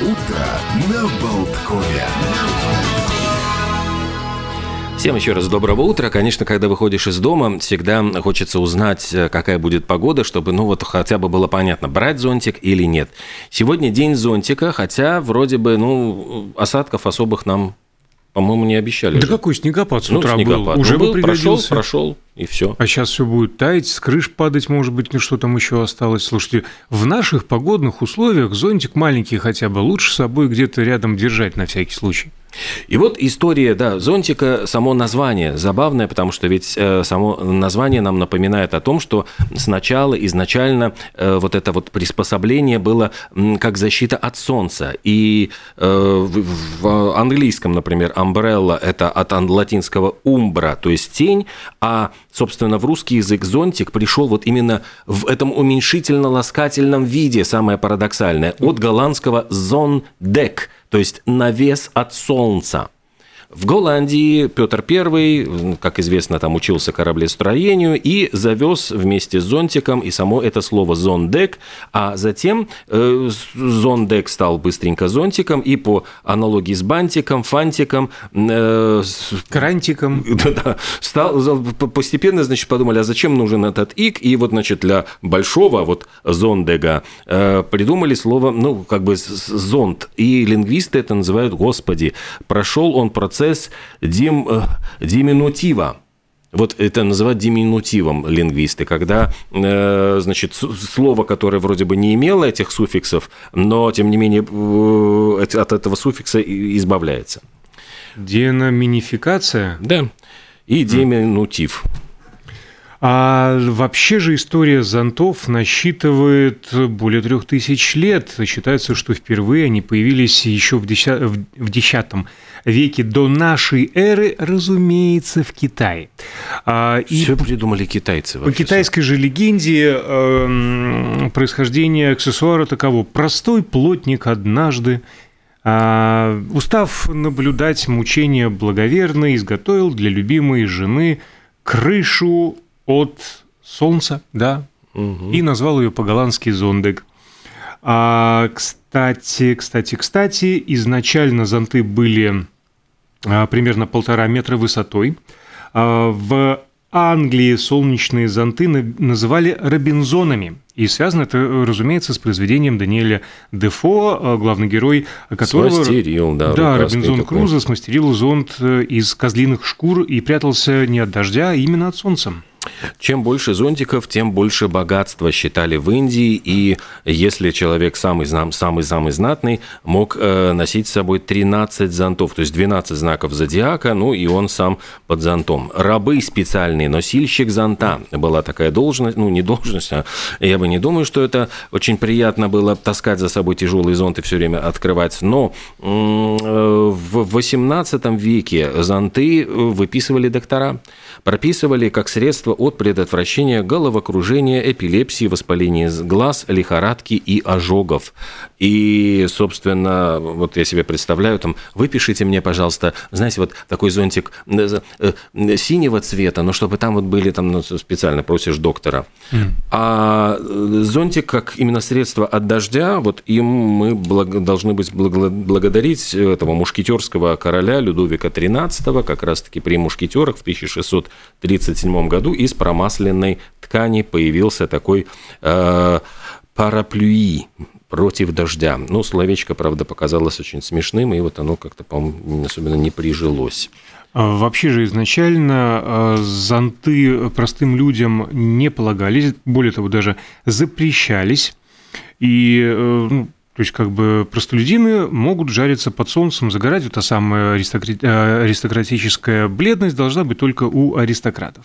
Утро на Болткове. Всем еще раз доброго утра. Конечно, когда выходишь из дома, всегда хочется узнать, э, какая будет погода, чтобы, ну, вот хотя бы было понятно, брать зонтик или нет. Сегодня день зонтика, хотя вроде бы, ну, осадков особых нам по-моему, не обещали. Да же. какой снегопад с ну, утра снегопад. был? Уже ну, был, бы прошел, прошел, и все. А сейчас все будет таять, с крыш падать, может быть, ну что там еще осталось. Слушайте, в наших погодных условиях зонтик маленький хотя бы лучше с собой где-то рядом держать на всякий случай. И вот история, да, зонтика, само название забавное, потому что ведь э, само название нам напоминает о том, что сначала, изначально э, вот это вот приспособление было как защита от солнца. И э, в английском, например, umbrella – это от латинского umbra, то есть тень, а, собственно, в русский язык зонтик пришел вот именно в этом уменьшительно-ласкательном виде, самое парадоксальное, от голландского zondek – то есть навес от солнца. В Голландии. Петр I, как известно, там учился кораблестроению и завез вместе с зонтиком и само это слово зондек, а затем э, зондек стал быстренько зонтиком и по аналогии с бантиком, фантиком, э, крантиком, да, да, стал постепенно, значит, подумали, а зачем нужен этот ик? И вот, значит, для большого вот зондега э, придумали слово, ну, как бы зонд, и лингвисты это называют «господи». Прошел он процесс процесс дим, э, диминутива. Вот это называют диминутивом лингвисты, когда, э, значит, слово, которое вроде бы не имело этих суффиксов, но, тем не менее, э, от этого суффикса избавляется. Деноминификация? Да. И диминутив. А вообще же история зонтов насчитывает более трех тысяч лет. Считается, что впервые они появились еще в X веке до нашей эры, разумеется, в Китае. А, и Все придумали китайцы. По китайской же легенде э, происхождение аксессуара таково. Простой плотник однажды а, устав наблюдать мучения благоверный, изготовил для любимой жены крышу от солнца, да, угу. и назвал ее по-голландски зондег. А, кстати, кстати, кстати, изначально зонты были а, примерно полтора метра высотой. А, в Англии солнечные зонты называли робинзонами. И связано это, разумеется, с произведением Даниэля Дефо, а, главный герой которого... Смастерил, да. Да, Робинзон такой. Крузо смастерил зонт э, из козлиных шкур и прятался не от дождя, а именно от солнца. Чем больше зонтиков, тем больше богатства считали в Индии, и если человек самый-самый-самый знатный, мог э, носить с собой 13 зонтов, то есть 12 знаков зодиака, ну и он сам под зонтом. Рабы специальные, носильщик зонта. Была такая должность, ну не должность, а я бы не думаю, что это очень приятно было таскать за собой тяжелый зонт и все время открывать, но э, в 18 веке зонты выписывали доктора, прописывали как средство от предотвращения головокружения, эпилепсии, воспаления глаз, лихорадки и ожогов. И, собственно, вот я себе представляю, там, выпишите мне, пожалуйста, знаете, вот такой зонтик э, э, синего цвета, но чтобы там вот были, там, ну, специально просишь доктора. Mm. А э, зонтик как именно средство от дождя, вот им мы благ, должны быть благодарить этого мушкетерского короля Людовика XIII, как раз-таки при мушкетерах в 1637 году из промасленной ткани появился такой э, параплюи, против дождя. Ну, словечко, правда, показалось очень смешным, и вот оно как-то, по-моему, особенно не прижилось. А вообще же изначально э, зонты простым людям не полагались, более того, даже запрещались. И э, ну, то есть, как бы простолюдины могут жариться под солнцем, загорать. Вот та самая аристократическая бледность должна быть только у аристократов.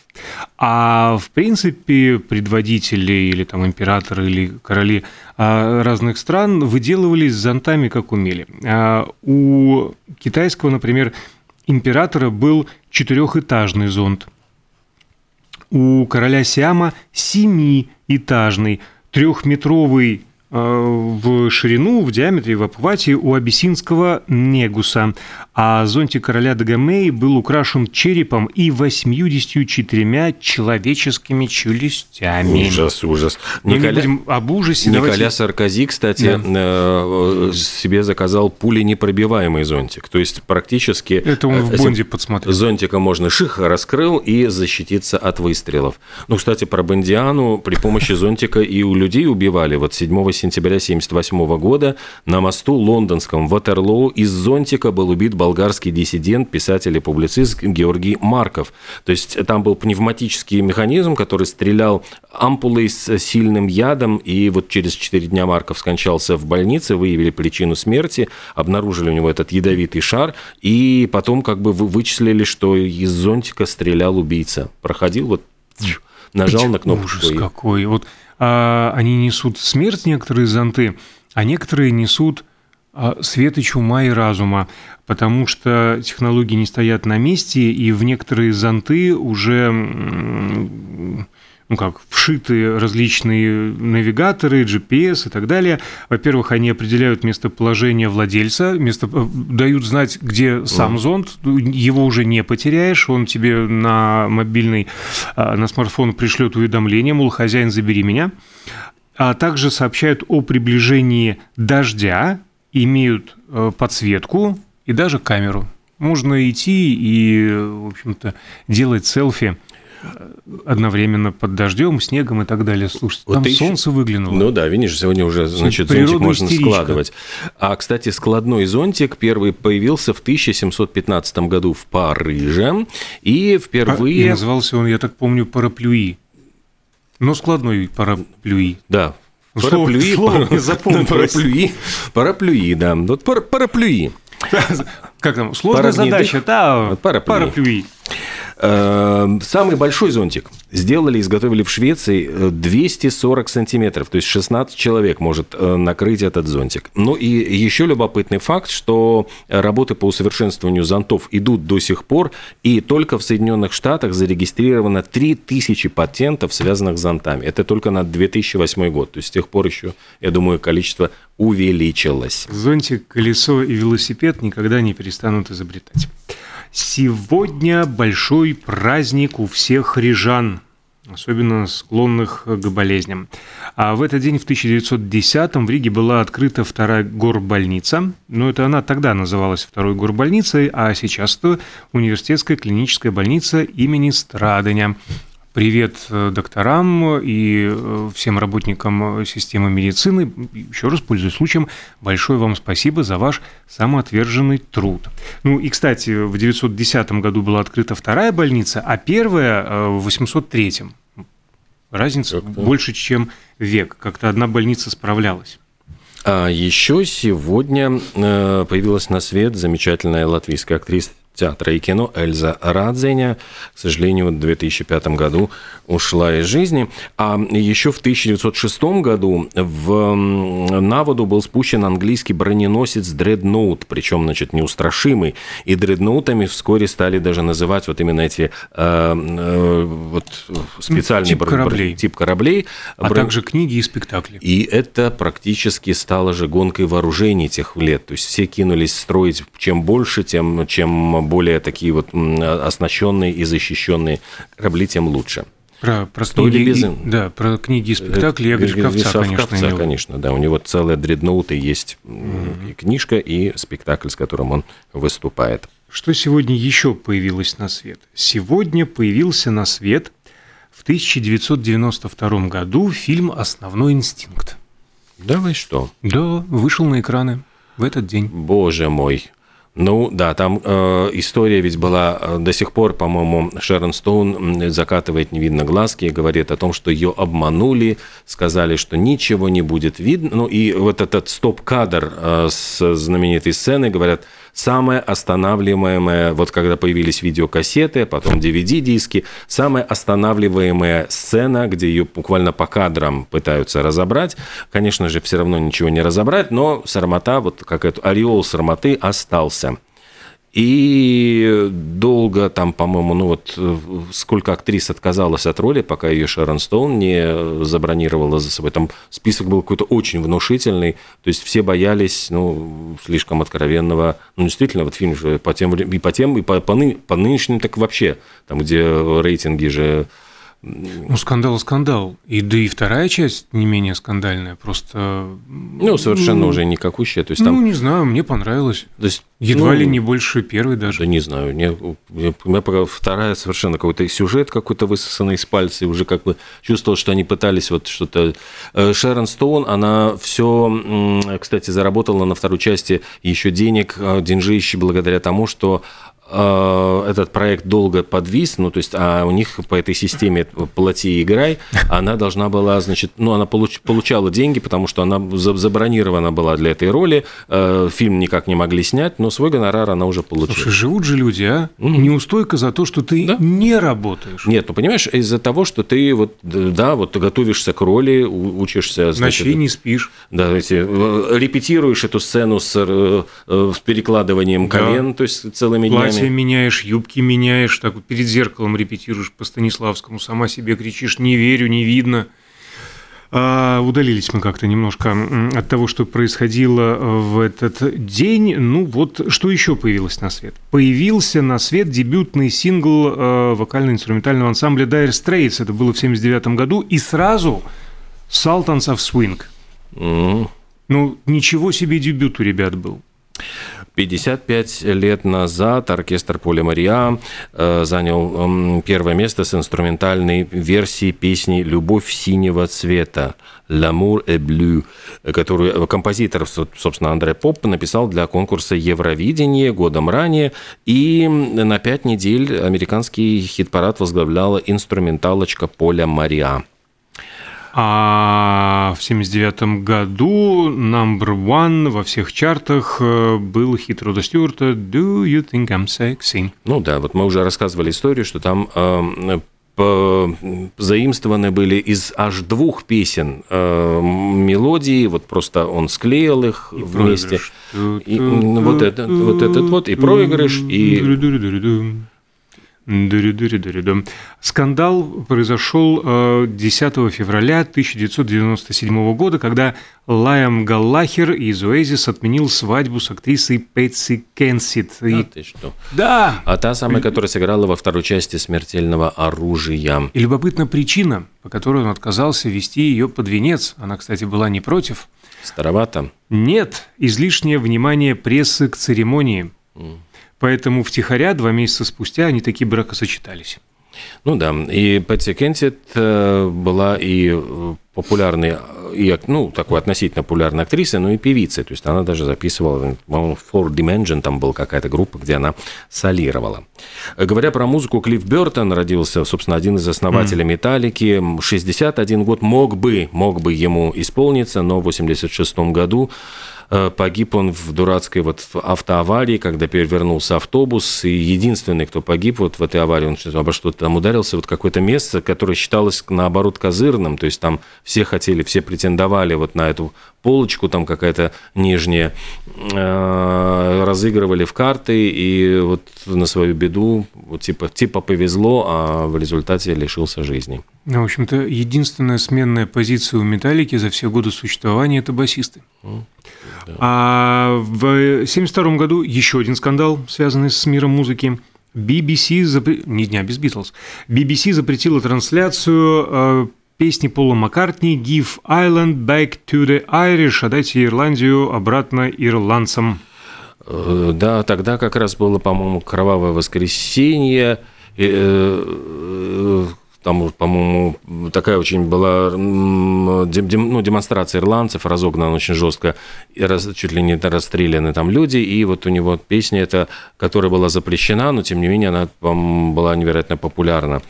А в принципе предводители или там императоры или короли а, разных стран выделывались зонтами, как умели. А у китайского, например, императора был четырехэтажный зонт. У короля Сиама семиэтажный, трехметровый в ширину, в диаметре, в обхвате у абиссинского негуса. А зонтик короля Дагомей был украшен черепом и 84 человеческими челюстями. Ужас, ужас. Но Николя... не будем об ужасе. Николя давайте... Саркози, кстати, да. себе заказал пуленепробиваемый зонтик. То есть практически... Это он в Бонде подсмотрел. Зонтика можно ших раскрыл и защититься от выстрелов. Ну, кстати, про Бондиану при помощи зонтика и у людей убивали. Вот 7 сентября 1978 года на мосту лондонском Ватерлоу из зонтика был убит болгарский диссидент, писатель и публицист Георгий Марков. То есть там был пневматический механизм, который стрелял ампулой с сильным ядом, и вот через 4 дня Марков скончался в больнице, выявили причину смерти, обнаружили у него этот ядовитый шар, и потом как бы вычислили, что из зонтика стрелял убийца. Проходил вот нажал на кнопку. Ужас какой. Вот а, они несут смерть, некоторые зонты, а некоторые несут а, свет и чума и разума, потому что технологии не стоят на месте, и в некоторые зонты уже ну как, вшиты различные навигаторы, GPS и так далее. Во-первых, они определяют местоположение владельца, место, э, дают знать, где сам зонд, его уже не потеряешь, он тебе на мобильный, а, на смартфон пришлет уведомление, мол, хозяин, забери меня. А также сообщают о приближении дождя, имеют э, подсветку и даже камеру. Можно идти и, в общем-то, делать селфи одновременно под дождем, снегом и так далее. Слушайте, вот там еще... солнце выглянуло. Ну да, видишь, сегодня уже, значит, зонтик можно истеричка. складывать. А, кстати, складной зонтик первый появился в 1715 году в Париже, и впервые... А, и назывался он, я так помню, параплюи. Но складной параплюи. Да, Параплюи, слово, запомнил. Параплюи, параплюи, да. Вот пар... параплюи. Как там? Сложная задача, да, параплюи. параплюи. Эм, самый большой зонтик сделали, изготовили в Швеции 240 э, сантиметров, то есть 16 человек может э, накрыть этот зонтик. Ну и еще любопытный факт, что работы по усовершенствованию зонтов идут до сих пор, и только в Соединенных Штатах зарегистрировано 3000 патентов, связанных с зонтами. Это только на 2008 год, то есть с тех пор еще, я думаю, количество увеличилось. Зонтик, колесо и велосипед никогда не перестанут изобретать. Сегодня большой праздник у всех рижан, особенно склонных к болезням. А в этот день, в 1910-м, в Риге была открыта вторая горбольница. Но это она тогда называлась второй горбольницей, а сейчас это университетская клиническая больница имени Страдыня. Привет э, докторам и э, всем работникам системы медицины. Еще раз, пользуясь случаем, большое вам спасибо за ваш самоотверженный труд. Ну и, кстати, в 910 году была открыта вторая больница, а первая э, в 803. Разница больше, чем век. Как-то одна больница справлялась. А еще сегодня появилась на свет замечательная латвийская актриса театра и кино Эльза Радзеня, к сожалению, в 2005 году ушла из жизни. А еще в 1906 году в, на воду был спущен английский броненосец Дредноут, причем, значит, неустрашимый. И дредноутами вскоре стали даже называть вот именно эти э, э, вот специальные тип кораблей. тип кораблей. А Брон... также книги и спектакли. И это практически стало же гонкой вооружений тех лет. То есть все кинулись строить чем больше, тем чем более такие вот оснащенные и защищенные корабли, тем лучше. Про, про книги, без... да, про книги и спектакли я Гришковца, конечно, Ковца, конечно, да, у него целая дредноуты есть mm-hmm. и книжка, и спектакль, с которым он выступает. Что сегодня еще появилось на свет? Сегодня появился на свет в 1992 году фильм «Основной инстинкт». Да вы что? Да, вышел на экраны в этот день. Боже мой, ну да, там э, история ведь была э, до сих пор, по-моему, Шерон Стоун закатывает невидно глазки и говорит о том, что ее обманули, сказали, что ничего не будет видно. Ну и вот этот стоп-кадр э, с знаменитой сцены, говорят, самое останавливаемое, вот когда появились видеокассеты, потом DVD-диски, самая останавливаемая сцена, где ее буквально по кадрам пытаются разобрать. Конечно же, все равно ничего не разобрать, но сармата, вот как это, ореол сарматы остался. И долго там, по-моему, ну вот сколько актрис отказалась от роли, пока ее Шерон Стоун не забронировала за собой. Там список был какой-то очень внушительный, то есть все боялись, ну, слишком откровенного, ну, действительно, вот фильм же по тем, и по тем, и по, по, ны, по нынешним, так вообще, там, где рейтинги же ну, скандал скандал. И да и вторая часть не менее скандальная, просто... Ну, совершенно ну, уже никакущая. То есть, там... Ну, не знаю, мне понравилось. То есть, Едва ну, ли не больше первой даже. Да не знаю. Не, у меня пока вторая совершенно какой-то сюжет какой-то высосанный из пальца, и уже как бы чувствовал, что они пытались вот что-то... Э, Шерон Стоун, она все, кстати, заработала на второй части еще денег, э, деньжище благодаря тому, что этот проект долго подвис, ну, то есть, а у них по этой системе «плати и играй», она должна была, значит, ну, она получ, получала деньги, потому что она забронирована была для этой роли, э, фильм никак не могли снять, но свой гонорар она уже получила. Слушай, живут же люди, а? Угу. Неустойка за то, что ты да? не работаешь. Нет, ну, понимаешь, из-за того, что ты вот, да, вот готовишься к роли, учишься... Значит, Ночей не спишь. Да, эти, э, репетируешь эту сцену с, с перекладыванием колен, да. то есть целыми днями платье меняешь, юбки меняешь, так вот перед зеркалом репетируешь по Станиславскому, сама себе кричишь «не верю, не видно». А, удалились мы как-то немножко от того, что происходило в этот день. Ну вот, что еще появилось на свет? Появился на свет дебютный сингл э, вокально-инструментального ансамбля Dire Straits. Это было в 79 году. И сразу Sultans of Swing. Mm. Ну, ничего себе дебют у ребят был. 55 лет назад оркестр Поля Мария э, занял первое место с инструментальной версией песни «Любовь синего цвета» «L'amour est bleu», которую композитор, собственно, Андре Поп написал для конкурса Евровидения годом ранее. И на пять недель американский хит-парад возглавляла инструменталочка Поля Мария. А в 79 году number one во всех чартах э, был хит Рода Стюарта «Do you think I'm sexy?» Ну да, вот мы уже рассказывали историю, что там э, заимствованы были из аж двух песен э, мелодии, вот просто он склеил их и вместе. И, вот, этот, вот этот вот, и проигрыш, и... Скандал произошел 10 э, февраля 1997 года, когда Лайам Галлахер из Оэзис отменил свадьбу с актрисой Пэтси Кенсит. Да, и... ты что? Да! А та самая, которая сыграла во второй части «Смертельного оружия». И любопытна причина, по которой он отказался вести ее под венец. Она, кстати, была не против. Старовато? Нет, излишнее внимание прессы к церемонии. Mm. Поэтому втихаря два месяца спустя они такие бракосочетались. Ну да, и Пэтти Кенсет э, была и э, популярной, и, ну, такой относительно популярной актрисой, но и певицей. То есть она даже записывала, по-моему, Four Dimension, там была какая-то группа, где она солировала. Говоря про музыку, Клифф Бертон родился, собственно, один из основателей «Металлики». 61 год мог бы, мог бы ему исполниться, но в 86 году погиб он в дурацкой вот автоаварии, когда перевернулся автобус, и единственный, кто погиб вот в этой аварии, он обо что-то там ударился, вот какое-то место, которое считалось, наоборот, козырным, то есть там все хотели, все претендовали вот на эту полочку, там какая-то нижняя, э, разыгрывали в карты, и вот на свою беду, вот типа, типа повезло, а в результате лишился жизни. Ну, в общем-то, единственная сменная позиция у «Металлики» за все годы существования – это басисты. Да. А в 1972 году еще один скандал, связанный с миром музыки. BBC, запр... не дня без Битлз, BBC запретила трансляцию э, песни Пола Маккартни «Give Ireland back to the Irish», «Отдайте Ирландию обратно ирландцам». Э, да, тогда как раз было, по-моему, «Кровавое воскресенье», э, там, по-моему, такая очень была ну, демонстрация ирландцев, разогнана очень жестко, и раз, чуть ли не расстреляны там люди, и вот у него песня эта, которая была запрещена, но тем не менее она была невероятно популярна.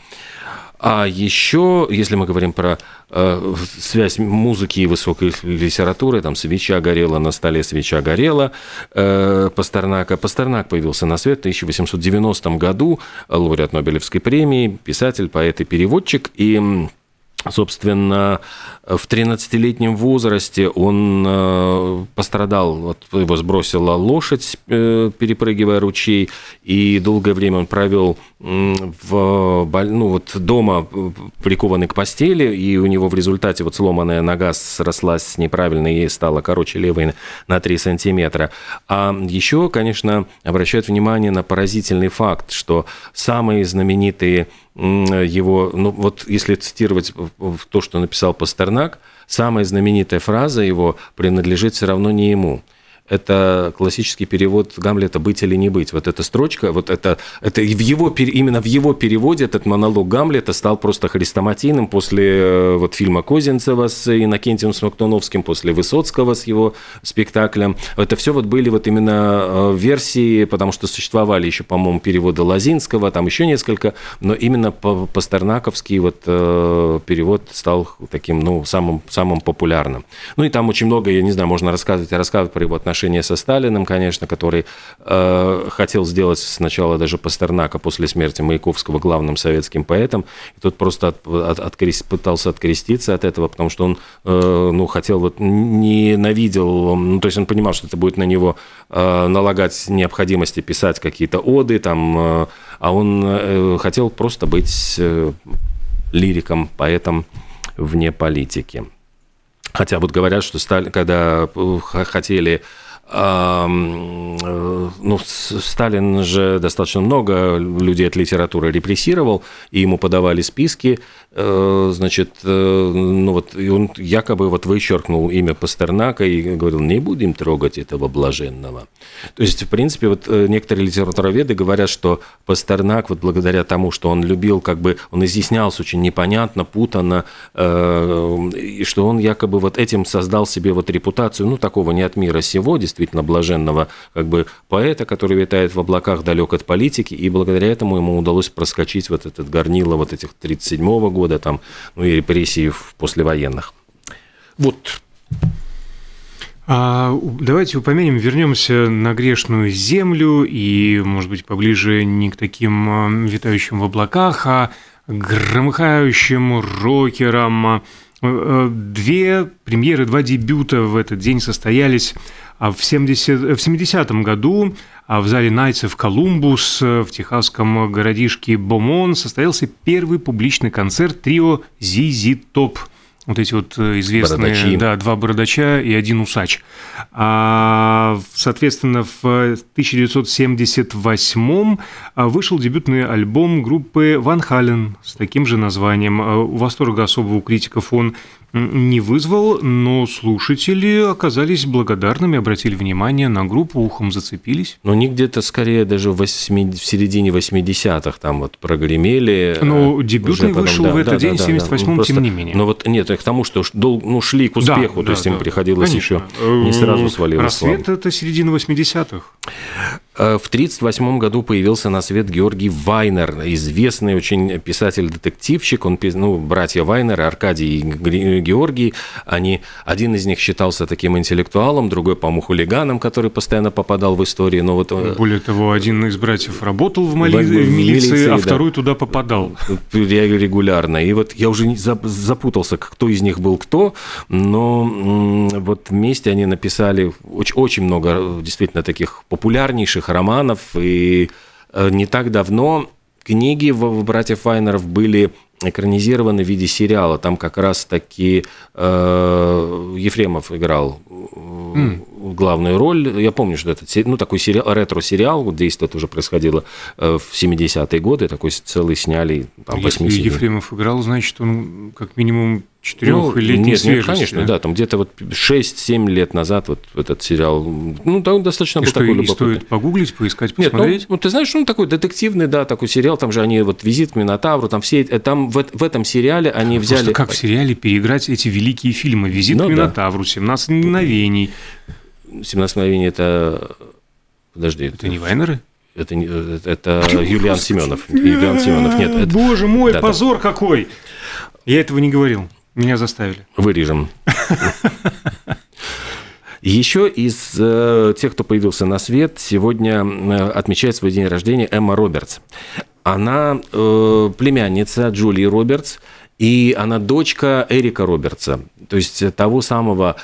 А еще, если мы говорим про э, связь музыки и высокой литературы, там свеча горела на столе, свеча горела э, Пастернака. Пастернак появился на свет в 1890 году, лауреат Нобелевской премии, писатель, поэт и переводчик. И собственно, в 13-летнем возрасте он э, пострадал, его сбросила лошадь, э, перепрыгивая ручей, и долгое время он провел в, ну, вот дома э, прикованный к постели, и у него в результате вот сломанная нога срослась неправильно и стала короче левой на 3 сантиметра. А еще, конечно, обращают внимание на поразительный факт, что самые знаменитые его, ну вот если цитировать то, что написал Пастернак, самая знаменитая фраза его принадлежит все равно не ему это классический перевод Гамлета «быть или не быть». Вот эта строчка, вот это, это в его, именно в его переводе этот монолог Гамлета стал просто хрестоматийным после э, вот фильма Козинцева с Иннокентием Смоктуновским, после Высоцкого с его спектаклем. Это все вот были вот именно э, версии, потому что существовали еще, по-моему, переводы Лазинского, там еще несколько, но именно пастернаковский вот э, перевод стал таким, ну, самым, самым популярным. Ну и там очень много, я не знаю, можно рассказывать рассказывать про его отношения отношения со Сталиным, конечно, который э, хотел сделать сначала даже Пастернака после смерти Маяковского главным советским поэтом. И тот просто от, от, открест, пытался откреститься от этого, потому что он э, ну, хотел, вот, ненавидел, ну, то есть он понимал, что это будет на него э, налагать необходимости писать какие-то оды, там, э, а он э, хотел просто быть э, лириком, поэтом вне политики. Хотя вот говорят, что Сталин, когда э, хотели Э, ну, Сталин же достаточно много людей от литературы репрессировал, и ему подавали списки, значит, э, ну вот, и он якобы вот вычеркнул имя Пастернака и говорил, не будем трогать этого блаженного. То есть, в принципе, вот некоторые литературоведы говорят, что Пастернак, вот благодаря тому, что он любил, как бы, он изъяснялся очень непонятно, путанно, и что он якобы вот этим создал себе вот репутацию, ну, такого не от мира сего, действительно блаженного как бы поэта, который витает в облаках далек от политики, и благодаря этому ему удалось проскочить вот этот горнило вот этих 37 года там, ну и репрессий послевоенных. Вот а, давайте упомянем, вернемся на грешную землю и, может быть, поближе не к таким а, витающим в облаках, а громыхающим рокерам. Э, две премьеры, два дебюта в этот день состоялись а в, 70, в 70-м году а в зале Найтсов Колумбус в техасском городишке Бомон состоялся первый публичный концерт трио «Зизи Топ» вот эти вот э, известные, Бородачи. да, два бородача и один усач. А, соответственно, в 1978 а, вышел дебютный альбом группы Ван Хален с таким же названием. А, восторга особого у критиков он не вызвал, но слушатели оказались благодарными, обратили внимание на группу, ухом зацепились. Но они где-то скорее даже в, 8, в середине 80-х там вот прогремели. Ну, дебютный потом, вышел да, в этот да, день, да, в 78-м, да, тем не менее. Но вот нет, к тому, что ну, шли к успеху, да, то есть да, им приходилось Конечно. еще не сразу свалилось. Рассвет – это середина 80-х. Э, в 1938 году появился на свет Георгий Вайнер, известный очень писатель-детективщик. Он, ну, братья Вайнер, Аркадий и Георгий, они, один из них считался таким интеллектуалом, другой, по-моему, хулиганом, который постоянно попадал в истории. Но вот... Э, Более того, один из братьев работал в, мали... в, в милиции, милиции, а второй туда попадал. Регулярно. И вот я уже запутался, кто из них был кто, но вот вместе они написали очень, очень много действительно таких популярнейших хороших романов. И э, не так давно книги братьев Вайнеров были экранизированы в виде сериала. Там как раз таки э, Ефремов играл mm. Главную роль. Я помню, что это ну, такой сериал, ретро-сериал, вот действие уже происходило э, в 70-е годы, такой целый сняли, там, Если Ефремов играл, значит, он как минимум четырех ну, или нет, нет, конечно, да, да там где-то вот 6-7 лет назад вот этот сериал, ну, он достаточно и был что, такой и стоит погуглить, поискать, посмотреть? Нет, ну, ну, ты знаешь, ну, такой детективный, да, такой сериал, там же они вот «Визит к Минотавру», там все, там в, в этом сериале они взяли... Просто как в сериале переиграть эти великие фильмы «Визит ну, к Минотавру», «17 мгновений». «17 мгновений» – это... Подожди. Это, это не Вайнеры? Это, это, это Юлиан Семенов. Юлиан Семенов. Нет, это... Боже мой, да, позор да. какой! Я этого не говорил. Меня заставили. Вырежем. Еще из э, тех, кто появился на свет, сегодня э, отмечает свой день рождения Эмма Робертс. Она э, племянница Джулии Робертс, и она дочка Эрика Робертса, то есть того самого,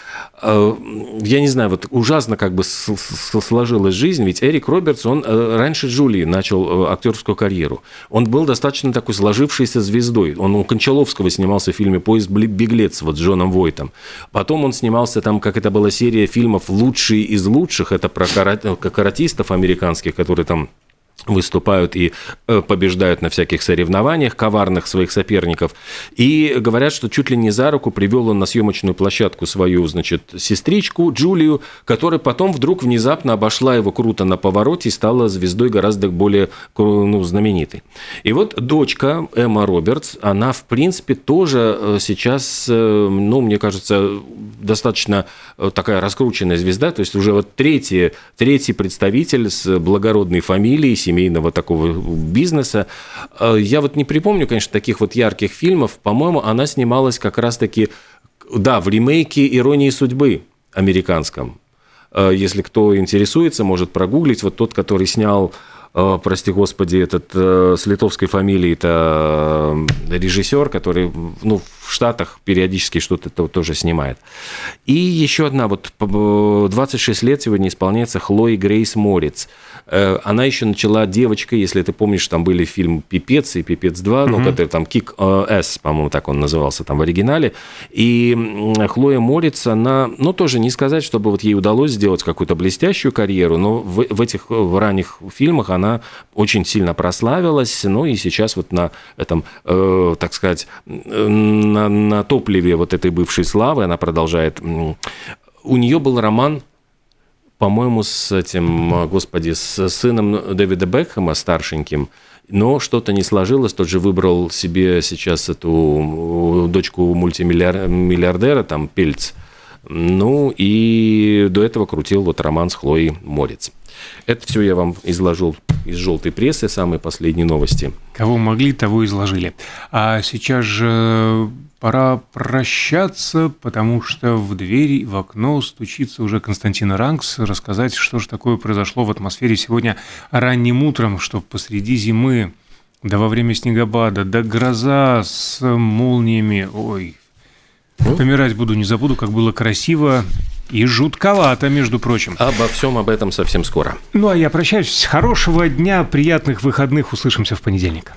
э, я не знаю, вот ужасно как бы сложилась жизнь, ведь Эрик Робертс, он э, раньше Джулии начал э, актерскую карьеру. Он был достаточно такой сложившейся звездой. Он у Кончаловского снимался в фильме «Поезд беглец» вот с Джоном Войтом. Потом он снимался там, как это была серия фильмов «Лучшие из лучших», это про каратистов американских, которые там выступают и э, побеждают на всяких соревнованиях коварных своих соперников. И говорят, что чуть ли не за руку привел он на съемочную площадку свою, значит, сестричку Джулию, которая потом вдруг внезапно обошла его круто на повороте и стала звездой гораздо более ну, знаменитой. И вот дочка Эмма Робертс, она, в принципе, тоже э, сейчас, э, ну, мне кажется, достаточно такая раскрученная звезда, то есть уже вот третий, третий представитель с благородной фамилией, семейного такого бизнеса. Э, я вот не припомню, конечно, таких вот ярких фильмов. По-моему, она снималась как раз-таки, да, в ремейке «Иронии судьбы» американском. Э, если кто интересуется, может прогуглить. Вот тот, который снял Э, прости господи, этот с литовской фамилией, это режиссер, который ну, в Штатах периодически что-то тоже снимает. И еще одна, вот 26 лет сегодня исполняется Хлои Грейс Морец. Она еще начала девочкой, если ты помнишь, там были фильм «Пипец» и «Пипец 2», угу. ну, который там «Кик С», по-моему, так он назывался там в оригинале. И Хлоя Морец, она, ну, тоже не сказать, чтобы вот ей удалось сделать какую-то блестящую карьеру, но в, в этих в ранних фильмах она она очень сильно прославилась, ну и сейчас вот на этом, э, так сказать, на, на топливе вот этой бывшей славы она продолжает. У нее был роман по-моему, с этим, господи, с сыном Дэвида Бекхэма, старшеньким, но что-то не сложилось, тот же выбрал себе сейчас эту дочку мультимиллиардера, там, Пельц, ну и до этого крутил вот роман с Хлоей Морец. Это все я вам изложил из желтой прессы, самые последние новости. Кого могли, того изложили. А сейчас же пора прощаться, потому что в двери, в окно стучится уже Константин Ранкс, рассказать, что же такое произошло в атмосфере сегодня ранним утром, что посреди зимы, да во время снегопада, да гроза с молниями, ой, Помирать буду, не забуду, как было красиво и жутковато, между прочим. Обо всем об этом совсем скоро. Ну, а я прощаюсь. Хорошего дня, приятных выходных. Услышимся в понедельник.